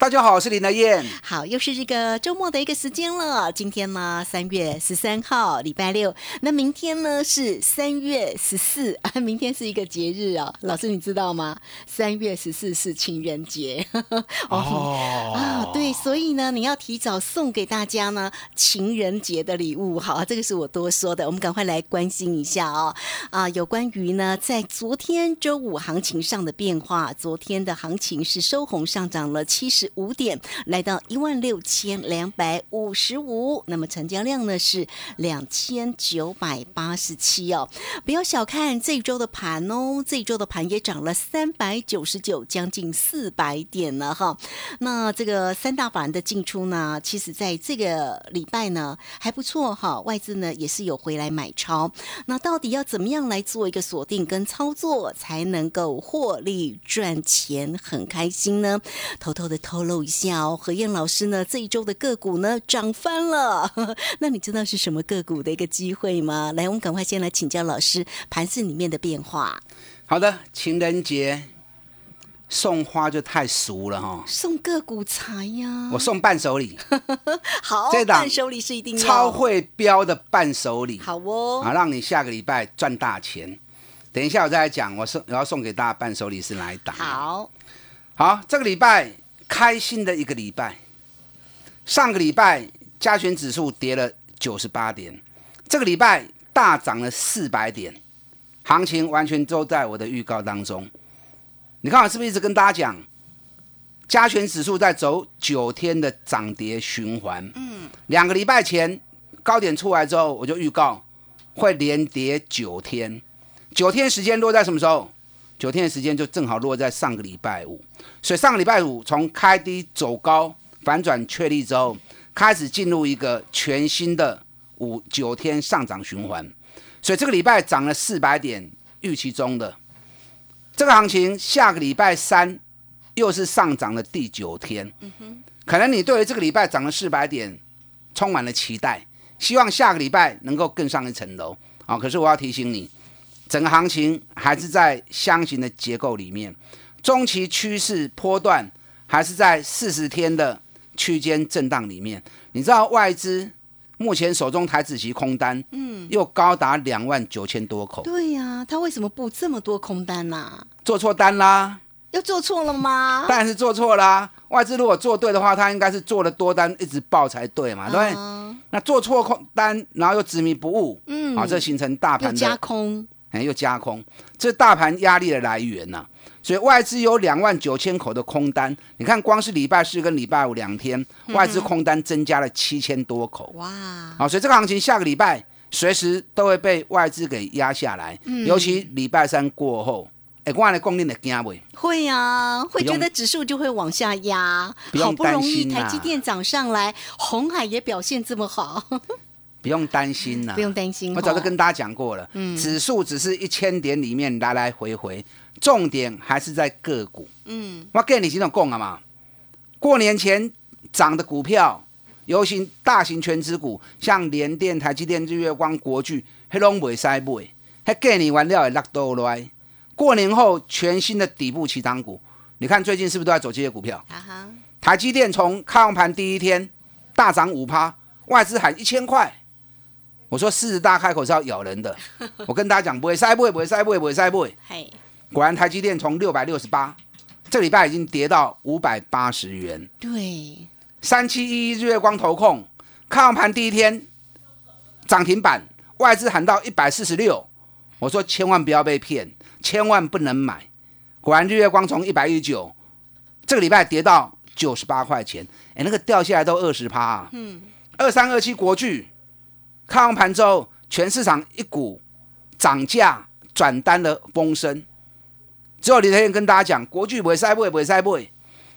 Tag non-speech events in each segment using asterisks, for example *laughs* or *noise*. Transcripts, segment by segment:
大家好，我是林德燕。好，又是这个周末的一个时间了。今天呢，三月十三号，礼拜六。那明天呢是三月十四 *laughs* 啊，明天是一个节日哦。老师，你知道吗？三月十四是情人节。*laughs* 哦啊，对，所以呢，你要提早送给大家呢情人节的礼物。好，这个是我多说的，我们赶快来关心一下哦。啊，有关于呢，在昨天周五行情上的变化，昨天的行情是收红上涨了七十五点，来到一万六千两百五十五。那么成交量呢是两千九百八十七哦。不要小看这一周的盘哦，这一周的盘也涨了三百九十九，将近四百点了哈。那这个三大法人的进出呢，其实在这个礼拜呢还不错哈，外资呢也是有回来买超。那到底要怎么样来做一个锁定跟操作，才能够获利赚钱，很开心呢？偷偷的偷透露一下哦，何燕老师呢这一周的个股呢涨翻了，*laughs* 那你知道是什么个股的一个机会吗？来，我们赶快先来请教老师盘市里面的变化。好的，情人节送花就太俗了哈，送个股财呀，我送伴手礼，*laughs* 好，这档伴手礼是一定要超会标的伴手礼，好哦，啊，让你下个礼拜赚大钱。等一下我再来讲，我送我要送给大家伴手礼是哪一档？好，好，这个礼拜开心的一个礼拜。上个礼拜加权指数跌了九十八点，这个礼拜大涨了四百点，行情完全都在我的预告当中。你看我是不是一直跟大家讲，加权指数在走九天的涨跌循环？嗯，两个礼拜前高点出来之后，我就预告会连跌九天，九天时间落在什么时候？九天的时间就正好落在上个礼拜五，所以上个礼拜五从开低走高反转确立之后，开始进入一个全新的五九天上涨循环，所以这个礼拜涨了四百点，预期中的这个行情，下个礼拜三又是上涨的第九天，可能你对于这个礼拜涨了四百点充满了期待，希望下个礼拜能够更上一层楼啊！可是我要提醒你。整个行情还是在箱型的结构里面，中期趋势波段还是在四十天的区间震荡里面。你知道外资目前手中台子期空单，嗯，又高达两万九千多口，对呀、他为什么布这么多空单呐、做错单啦，又做错了吗？当然是做错啦。外资如果做对的话，他应该是做了多单一直爆才对嘛，对不对？啊那做错空单，然后又执迷不悟，嗯啊，这形成大又盘的加空，哎，又加空，这是大盘压力的来源呐、所以外资有两万九千口的空单，你看光是礼拜四跟礼拜五两天，外资空单增加了七千多口。哇，好，所以这个行情下个礼拜随时都会被外资给压下来，尤其礼拜三过后，哎，我来供应的惊未？会呀、会觉得指数就会往下压，好不容易台积电涨上来，红海也表现这么好，不用担心呐、不用担心。我早就跟大家讲过了，嗯指数只是一千点里面来来回回，重点还是在个股。嗯，我跟你这种讲啊嘛，过年前涨的股票，尤其大型全指股，像联电、台积电、日月光、国巨，黑拢袂使买，黑过年完了也落倒来。过年后全新的底部起涨股，你看最近是不是都在走这些股票？哈哈，台积电从开红盘第一天大涨五趴，外资喊一千块。我说狮子大开口是要咬人的，*laughs* 我跟大家讲不会塞不会不会塞不会不会塞不会。嘿，果然台积电从六百六十八，这礼拜已经跌到五百八十元。对，三七一一日月光投控开完盘第一天涨停板，外资喊到一百四十六，我说千万不要被骗，千万不能买。果然日月光从一百一十九，这个礼拜跌到九十八块钱，哎，那个掉下来都二十趴啊。嗯，二三二七国巨，开完盘之后，全市场一股涨价转单的风声。只有李天跟大家讲，国巨不会塞不会不会塞不会，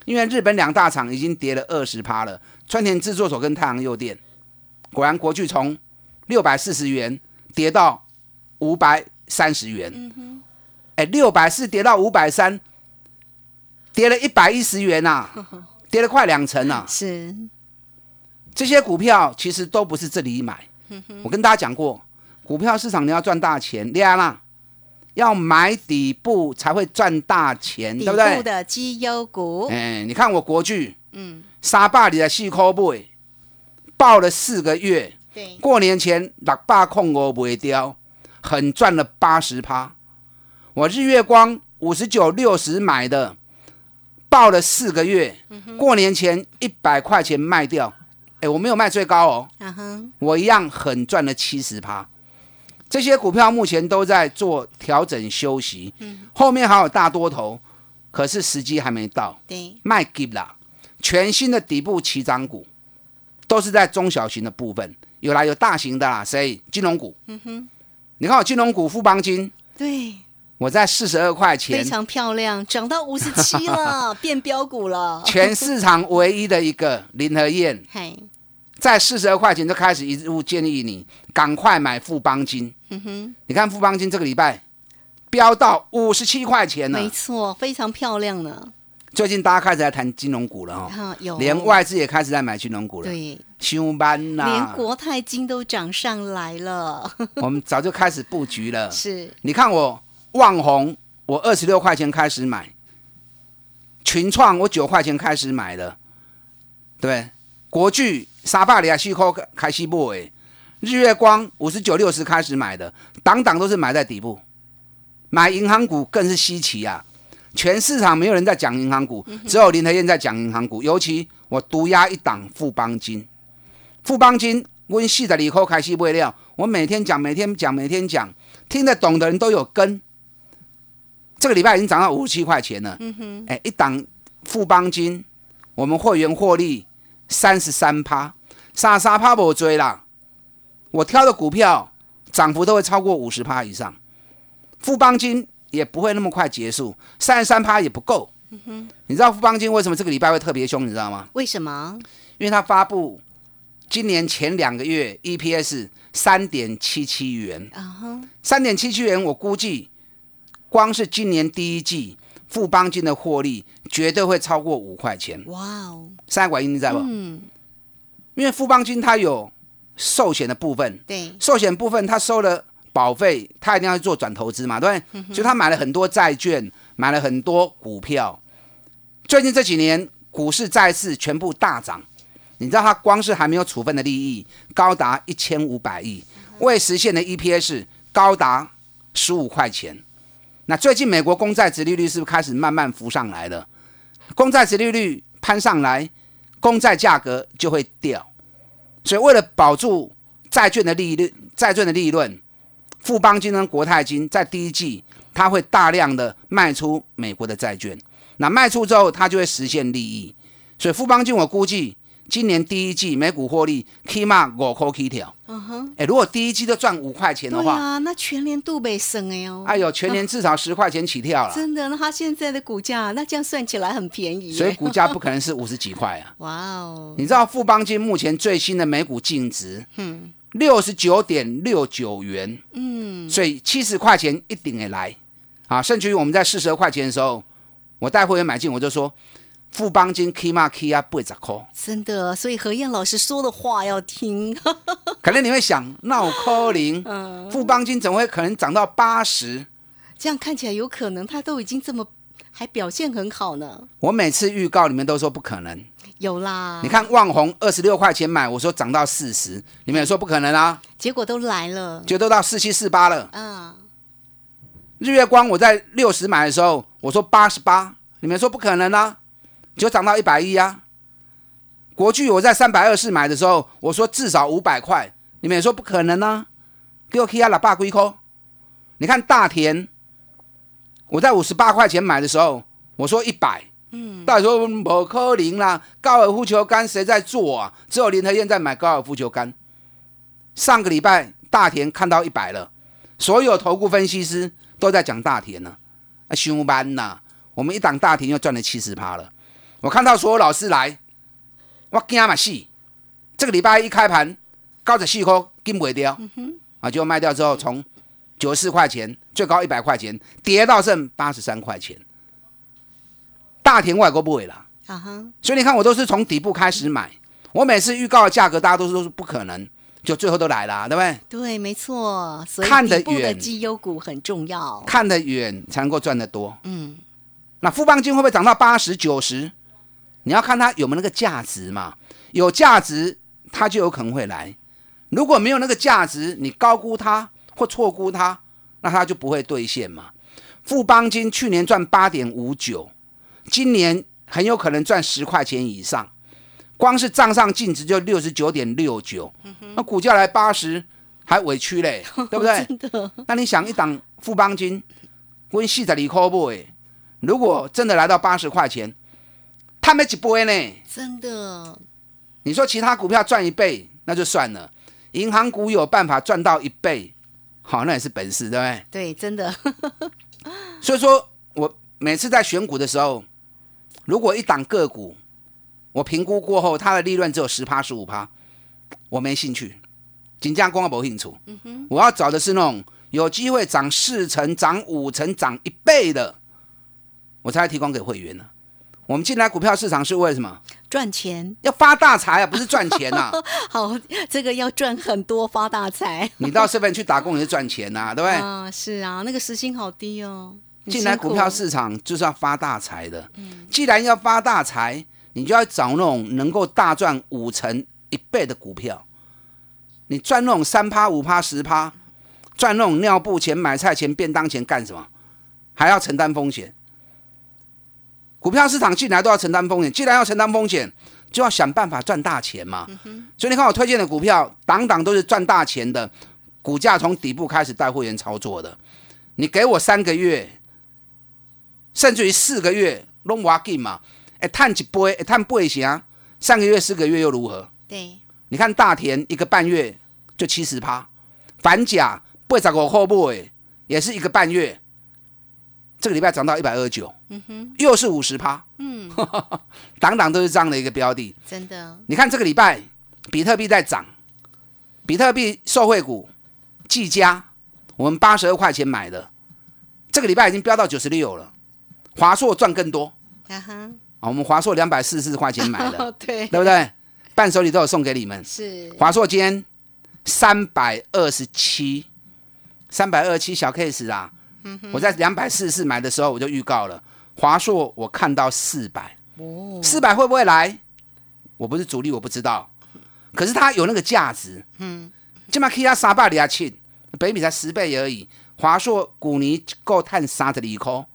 因为日本两大厂已经跌了二十趴了，川田制作所跟太阳诱电，果然国巨从六百四十元跌到五百三十元。哎，六百四跌到五百三，跌了一百一十元呐，*laughs* 跌了快两成呐。是，这些股票其实都不是这里买。我跟大家讲过，股票市场你要赚大钱，厉害啦。要买底部才会赚大钱，对不对？底部的绩优股，哎，你看我国巨，嗯，沙坝里的细抠背，报了四个月，对，过年前六百控我不会掉，很赚了八十趴。我日月光五十九六十买的，报了四个月，过年前一百块钱卖掉，哎，我没有卖最高哦，我一样很赚了七十趴。这些股票目前都在做调整休息，嗯，后面还有大多头，可是时机还没到，对，卖 give 啦，全新的底部起涨股，都是在中小型的部分，有来有大型的啦，谁？金融股，嗯哼，你看我金融股富邦金，对，我在四十二块钱，非常漂亮，涨到五十七了，*laughs* 变标股了，全市场唯一的一个林和燕，嘿。在四十二块钱就开始一路建议你赶快买富邦金。嗯哼，你看富邦金这个礼拜飙到五十七块钱了，没错，非常漂亮呢。最近大家开始在谈金融股了哈，有，连外资也开始在买金融股了。对，休班呐，连国泰金都涨上来了。*laughs* 我们早就开始布局了。是，你看我旺宏，我二十六块钱开始买，群创我九块钱开始买的，对，国巨。沙巴里亚西科开西部诶，日月光五十九六十开始买的，档档都是买在底部。买银行股更是稀奇啊！全市场没有人在讲银行股，只有林和燕在讲银行股。尤其我独压一档富邦金，富邦金温系的里科开西不料，我每天讲，每天讲，每天讲，听得懂的人都有跟。这个礼拜已经涨到五十七块钱了。嗯哼，哎，一档富邦金，我们会员获利。三十三趴，傻傻趴不追啦。我挑的股票涨幅都会超过五十趴以上。富邦金也不会那么快结束，三十三趴也不够。你知道富邦金为什么这个礼拜会特别凶？你知道吗？为什么？因为它发布今年前两个月 EPS 三点七七元。啊三点七七元，我估计光是今年第一季。富邦金的获利绝对会超过五块钱。哇哦！三管因你知道不？嗯。因为富邦金它有寿险的部分，对，寿险部分它收了保费，它一定要做转投资嘛，对不对？所以它买了很多债券，买了很多股票。最近这几年股市债市全部大涨，你知道它光是还没有处分的利益高达一千五百亿，未实现的 EPS 高达十五块钱。那最近美国公债殖利率是不是开始慢慢浮上来了？公债殖利率攀上来，公债价格就会掉。所以为了保住债券的利率，债券的利润，富邦金跟国泰金在第一季，它会大量的卖出美国的债券。那卖出之后，它就会实现利益。所以富邦金我估计。今年第一季每股获利起码五块起跳。嗯哼，哎，如果第一季都赚五块钱的话，啊，那全年度没升哎呦。哎呦，全年至少十块钱起跳了。真的，那他现在的股价，那这样算起来很便宜。所以股价不可能是五十几块啊。*laughs* 哇哦！你知道富邦金目前最新的每股净值，嗯，六十九点六九元。嗯，所以七十块钱一顶也来啊！甚至于我们在四十二块钱的时候，我带会员买进，我就说。富邦金起码起啊八十块，真的，所以何燕老师说的话要听。*laughs* 可能你会想，那我扣零，富邦金怎么会可能涨到八十？这样看起来有可能，他都已经这么还表现很好呢。我每次预告你们都说不可能，有啦。你看万红二十六块钱买，我说涨到四十，你们也说不可能啊。结果都来了，就都到四七四八了。嗯。日月光我在六十买的时候，我说八十八，你们说不可能啊。就涨到一百一啊！国巨我在三百二十买的时候，我说至少五百块，你们也说不可能呢、给我 K 压喇叭龟扣。你看大田，我在五十八块钱买的时候，我说一百，嗯，大家说不可能啦，高尔夫球杆谁在做啊？只有林和燕在买高尔夫球杆。上个礼拜大田看到一百了，所有投顾分析师都在讲大田呢、啊，凶班呐！我们一档大田又赚了七十趴了。我看到所有老师来，我惊嘛死！这个礼拜一开盘，高十四块，金不掉，啊，结果卖掉之后，从九十四块钱最高一百块钱，跌到剩八十三块钱。大田外国不会啦，啊哈，所以你看我都是从底部开始买，我每次预告的价格，大家都说是不可能，就最后都来了，对不对？对，没错，所以看得远绩优股很重要。看得远才能够赚得多。嗯，那富邦金会不会涨到八十九十？你要看它有没有那个价值嘛，有价值它就有可能会来。如果没有那个价值，你高估它或错估它，那它就不会兑现嘛。富邦金去年赚八点五九，今年很有可能赚十块钱以上，光是账上净值就六十九点六九，那股价来八十还委屈嘞，*laughs* 对不对？真的，那你想一档富邦金，温系在里扣不诶？如果真的来到八十块钱，他没几波呢？真的，你说其他股票赚一倍那就算了，银行股有办法赚到一倍，好，那也是本事，对不对？对，真的，*laughs* 所以说我每次在选股的时候，如果一档个股我评估过后，它的利润只有十趴十五趴，我没兴趣，锦江光没兴趣。我要找的是那种有机会涨四成、涨五成、涨一倍的，我才会提供给会员呢。我们进来股票市场是为什么？赚钱要发大财啊，不是赚钱呐、*laughs* 好，这个要赚很多发大财。你到 seven 去打工也是赚钱呐、对不对？啊，是啊，那个时薪好低哦。进来股票市场就是要发大财的。嗯既然要发大财，你就要找那种能够大赚五成一倍的股票。你赚那种三趴、五趴、十趴，赚那种尿布钱、买菜钱、便当钱干什么？还要承担风险。股票市场进来都要承担风险，既然要承担风险，就要想办法赚大钱嘛。所以你看我推荐的股票，档档都是赚大钱的，股价从底部开始带会员操作的。你给我三个月，甚至于四个月，拢我紧嘛，哎，探一杯，哎，探八成，上个月、四个月又如何？对，你看大田一个半月就七十趴，反甲八十五块买，也是一个半月，这个礼拜涨到一百二十九，又是五十趴，嗯，*laughs* 档档都是这样的一个标的。真的，你看这个礼拜比特币在涨，比特币受惠股技嘉，我们八十二块钱买的，这个礼拜已经飙到九十六了。华硕赚更多啊哈，啊，我们华硕两百四十四块钱买的，*laughs* 对，对不对？伴手礼都有送给你们。是，华硕今天三百二十七，三百二十七小 case 啊。我在两百四十四买的时候我就预告了，华硕我看到四百，哦，四百会不会来？我不是主力，我不知道。可是它有那个价值，嗯，起码可以它三百里亚庆，北米才十倍而已。华硕股尼够探三十二块，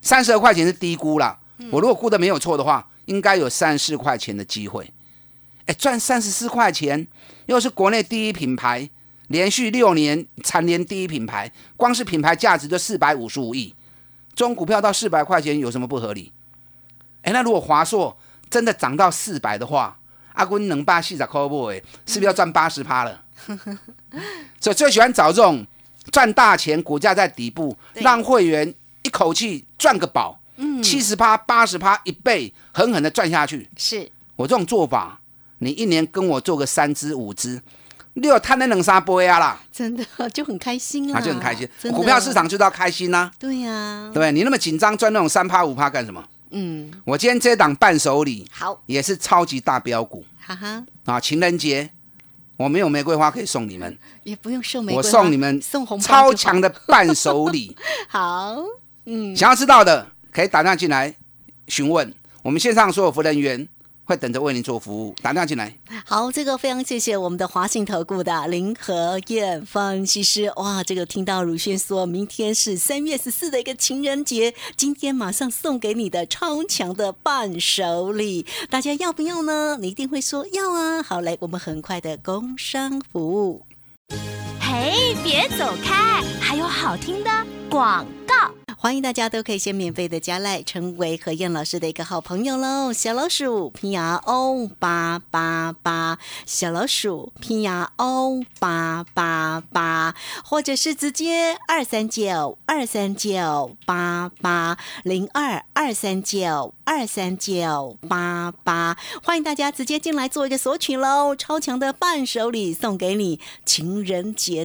三十二块钱是低估了。我如果估的没有错的话，应该有三十四块钱的机会。哎，赚三十四块钱，又是国内第一品牌，连续六年蝉联第一品牌，光是品牌价值就四百五十五亿。中股票到四百块钱有什么不合理？哎，那如果华硕真的涨到四百的话，阿坤能八四十块不？哎，是不是要赚八十趴了？*laughs* 所以最喜欢找这种赚大钱，股价在底部，对让会员一口气赚个饱，嗯，七十趴、八十趴、一倍，狠狠的赚下去。是，我这种做法，你一年跟我做个三只五支，你有贪那冷沙波呀啦，真的就很开心啦，啊就很开心。股票市，场就是要开心呐、对呀对不，对？你那么紧张赚那种三趴五趴干什么？嗯，我今天这档伴手礼好，也是超级大标股哈哈，啊！情人节我没有玫瑰花可以送你们，也不用送玫瑰我，送你们送红包超强的伴手礼。*laughs* 好，嗯，想要知道的可以打电话进来询问。我们线上所有服务人员会等着为您做服务，打电话进来。好，这个非常谢谢我们的华信投顾的林和燕分析师。哇，这个听到如轩说，明天是三月十四的一个情人节，今天马上送给你的超强的伴手礼，大家要不要呢？你一定会说要啊。好，来，我们很快的工商服务。哎，别走开，还有好听的广告。欢迎大家都可以先免费的加赖，成为何燕老师的一个好朋友喽。小老鼠 P R O 八八八，小老鼠 P R O 八八八，或者是直接二三九二三九八八零二二三九二三九八八，欢迎大家直接进来做一个索取喽。超强的伴手礼送给你，情人节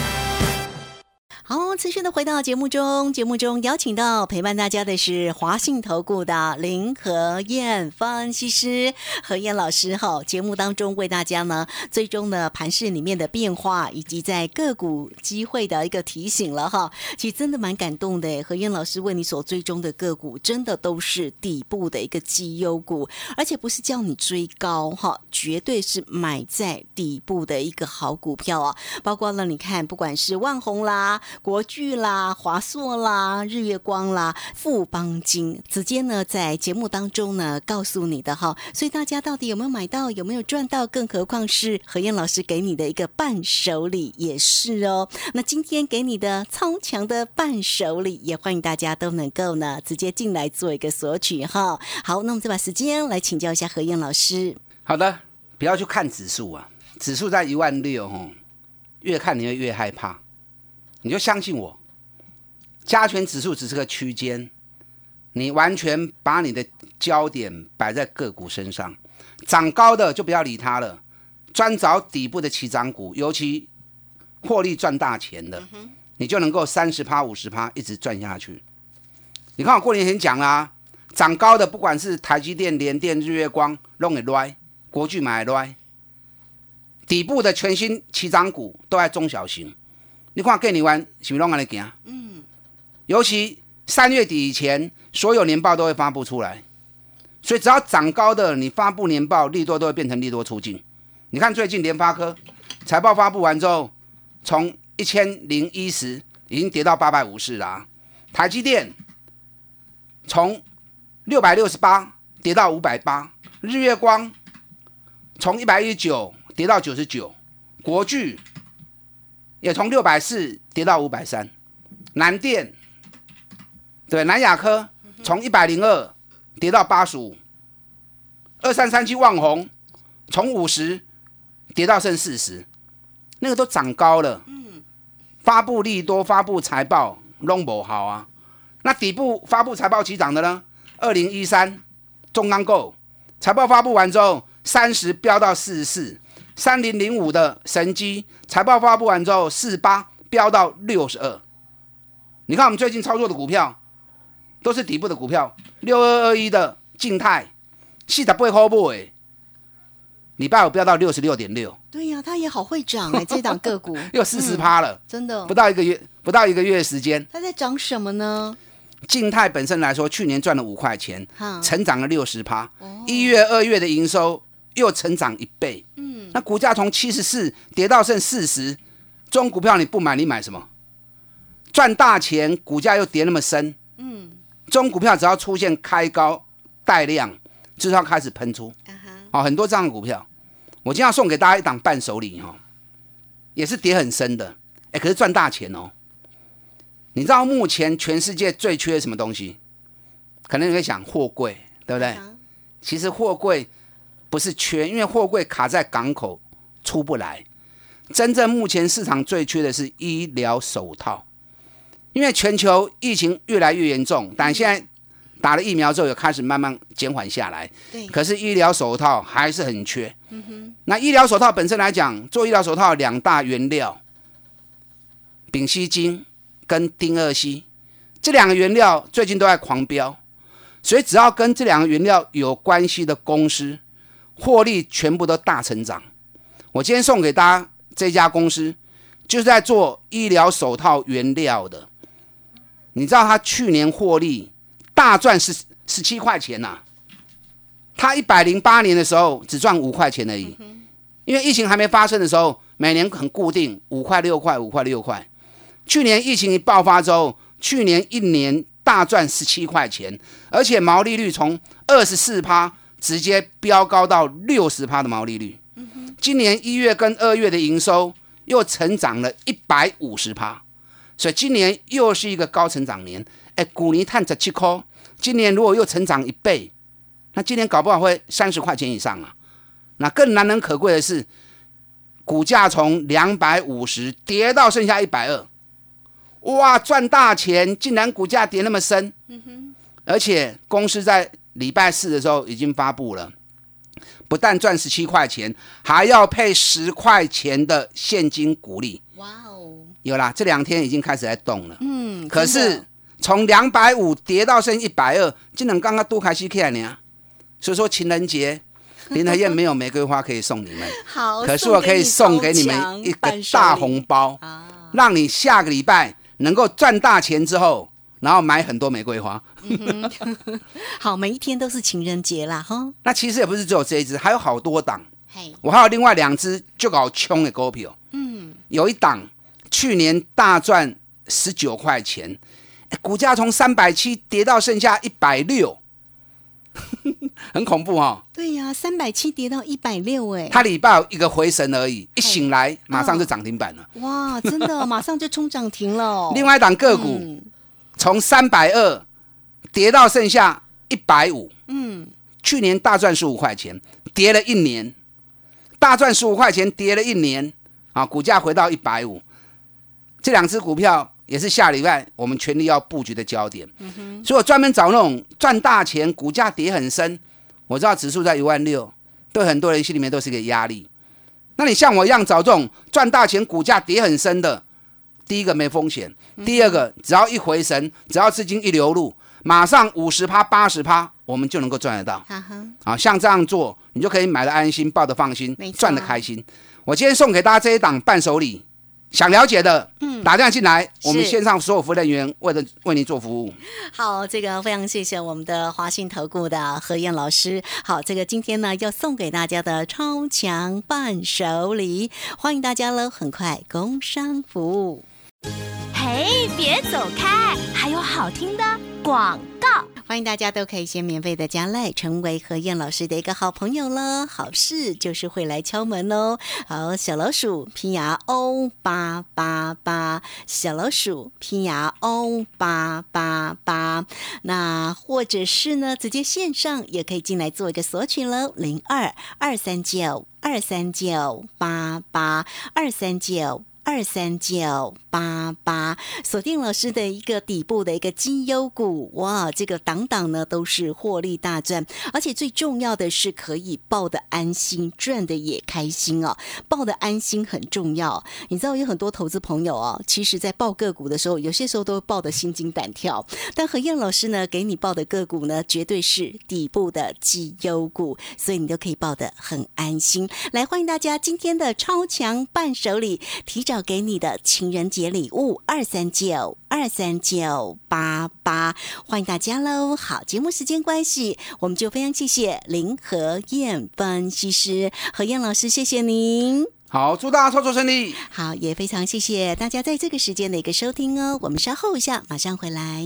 好，持续的回到节目中，节目中邀请到陪伴大家的是华信投顾的林和燕分析师何燕老师哈。节目当中为大家呢，最终的盘市里面的变化，以及在个股机会的一个提醒了哈。其实真的蛮感动的，何燕老师为你所追踪的个股，真的都是底部的一个绩优股，而且不是叫你追高哈，绝对是买在底部的一个好股票啊。包括了你看，不管是万红啦。国巨啦、华硕啦、日月光啦、富邦金，直接呢在节目当中呢告诉你的哈，所以大家到底有没有买到，有没有赚到？更何况是何燕老师给你的一个伴手礼也是哦。那今天给你的超强的伴手礼，也欢迎大家都能够呢直接进来做一个索取哈。好，那我们再把时间来请教一下何燕老师。好的，不要去看指数啊，指数在一万六哦，越看你会越害怕。你就相信我，加权指数只是个区间，你完全把你的焦点摆在个股身上，涨高的就不要理它了，专找底部的起涨股，尤其获利赚大钱的，你就能够三十趴、五十趴一直赚下去。你看我过年前讲啦，涨高的不管是台积电、联电、日月光，弄给来，国巨买来，底部的全新起涨股都在中小型。你看，给你玩是不是拢安尼行？嗯，尤其三月底以前，所有年报都会发布出来，所以只要涨高的，你发布年报，利多都会变成利多出境。你看最近联发科财报发布完之后，从一千零一十已经跌到八百五十啦。台积电从六百六十八跌到五百八，日月光从一百一十九跌到九十九，国巨。也从六百四跌到五百三，南电对南亚科从一百零二跌到八十五，二三三七万红从五十跌到剩四十，那个都涨高了。发布利多，发布财报弄不好啊。那底部发布财报起涨的呢？二零一三中钢构财报发布完之后，三十飙到四十四。三零零五的神机财报发布完之后，四八飙到六十二。你看我们最近操作的股票，都是底部的股票。六二二一的静态，四十八块不哎，礼拜五飙到六十六点六。对呀，它也好会涨哎，这档个股 *laughs* 又四十趴了，真的不到一个月，不到一个月时间。它在涨什么呢？静态本身来说，去年赚了五块钱，成长了六十趴。一月、二月的营收又成长一倍。那股价从七十四跌到剩四十，这种股票你不买你买什么？赚大钱，股价又跌那么深，嗯，这种股票只要出现开高带量，就是要开始喷出，好，很多这样的股票，我今天要送给大家一档伴手礼哈，也是跌很深的，哎，可是赚大钱哦。你知道目前全世界最缺什么东西？可能你会想货柜，对不对？其实货柜。不是缺，因为货柜卡在港口出不来，真正目前市场最缺的是医疗手套，因为全球疫情越来越严重，但现在打了疫苗之后，又开始慢慢减缓下来。对，可是医疗手套还是很缺。那医疗手套本身来讲，做医疗手套两大原料，丙烯腈跟丁二烯这两个原料最近都在狂飙，所以只要跟这两个原料有关系的公司，获利全部都大成长。我今天送给大家这家公司，就是在做医疗手套原料的。你知道他去年获利大赚十十七块钱呐、他一百零八年的时候只赚五块钱而已，因为疫情还没发生的时候，每年很固定五块六块五块六块。去年疫情一爆发之后，去年一年大赚十七块钱，而且毛利率从二十四趴直接飙高到六十趴的毛利率。今年一月跟二月的营收又成长了一百五十趴，所以今年又是一个高成长年。哎，股尼探十七块，今年如果又成长一倍，那今年搞不好会三十块钱以上啊！那更难能可贵的是，股价从两百五十跌到剩下一百二，哇，赚大钱！竟然股价跌那么深，而且公司在礼拜四的时候已经发布了，不但赚十七块钱，还要配十块钱的现金股利。哇哦，有啦，这两天已经开始在动了。嗯，可是从两百五跌到剩一百二，竟然刚刚都开始看呢。所以说情人节，*laughs* 林和燕没有玫瑰花可以送你们，好，可是我可以送给你们一个大红包，啊，让你下个礼拜能够赚大钱之后，然后买很多玫瑰花。*laughs* 好，每一天都是情人节啦，哈，那其实也不是只有这一只，还有好多档。嘿，我还有另外两只就搞穷的股票，嗯，有一档去年大赚十九块钱，哎股价从三百七跌到剩下一百六，*laughs* 很恐怖哦。对呀，三百七跌到一百六，哎，它礼拜有一个回神而已，一醒来马上就涨停板了。哇，真的马上就冲涨停了哦，*laughs* 另外一档个股嗯从三百二跌到剩下一百五，嗯，去年大赚十五块钱，跌了一年，大赚十五块钱，跌了一年，啊，股价回到一百五。这两只股票也是下礼拜我们全力要布局的焦点。所以我专门找那种赚大钱、股价跌很深，我知道指数在一万六，对很多人心里面都是一个压力。那你像我一样找这种赚大钱、股价跌很深的，第一个没风险，第二个只要一回神，只要资金一流入，马上五十趴、八十趴，我们就能够赚得到。啊，像这样做，你就可以买的安心，抱的放心赚的开心。我今天送给大家这一档伴手礼，想了解的，嗯，打电话进来，我们是线上所有服务人员为了为您做服务。好，这个非常谢谢我们的华信投顾的何燕老师。好，这个今天呢要送给大家的超强伴手礼，欢迎大家喽！很快工商服务。哎，别走开，还有好听的广告。欢迎大家都可以先免费的加赖，成为何燕老师的一个好朋友了。好事就是会来敲门哦。好，小老鼠拼牙 O 八八八，小老鼠拼牙 O 八八八。那或者是呢，直接线上也可以进来做一个索取喽，零二二三九二三九八八二三九。二三九八八，锁定老师的一个底部的一个绩优股，哇，这个档档呢都是获利大赚，而且最重要的是可以抱的安心，赚的也开心哦。抱的安心很重要，你知道有很多投资朋友哦，其实在报个股的时候，有些时候都抱的心惊胆跳，但何燕老师呢给你报的个股呢，绝对是底部的绩优股，所以你都可以抱得很安心。来，欢迎大家今天的超强伴手礼，提给你的情人节礼物二三九二三九八八，欢迎大家喽！好，节目时间关系，我们就非常谢谢林和燕分析师何燕老师，谢谢您。好，祝大家操作顺利。好，也非常谢谢大家在这个时间的一个收听哦。我们稍后一下，马上回来。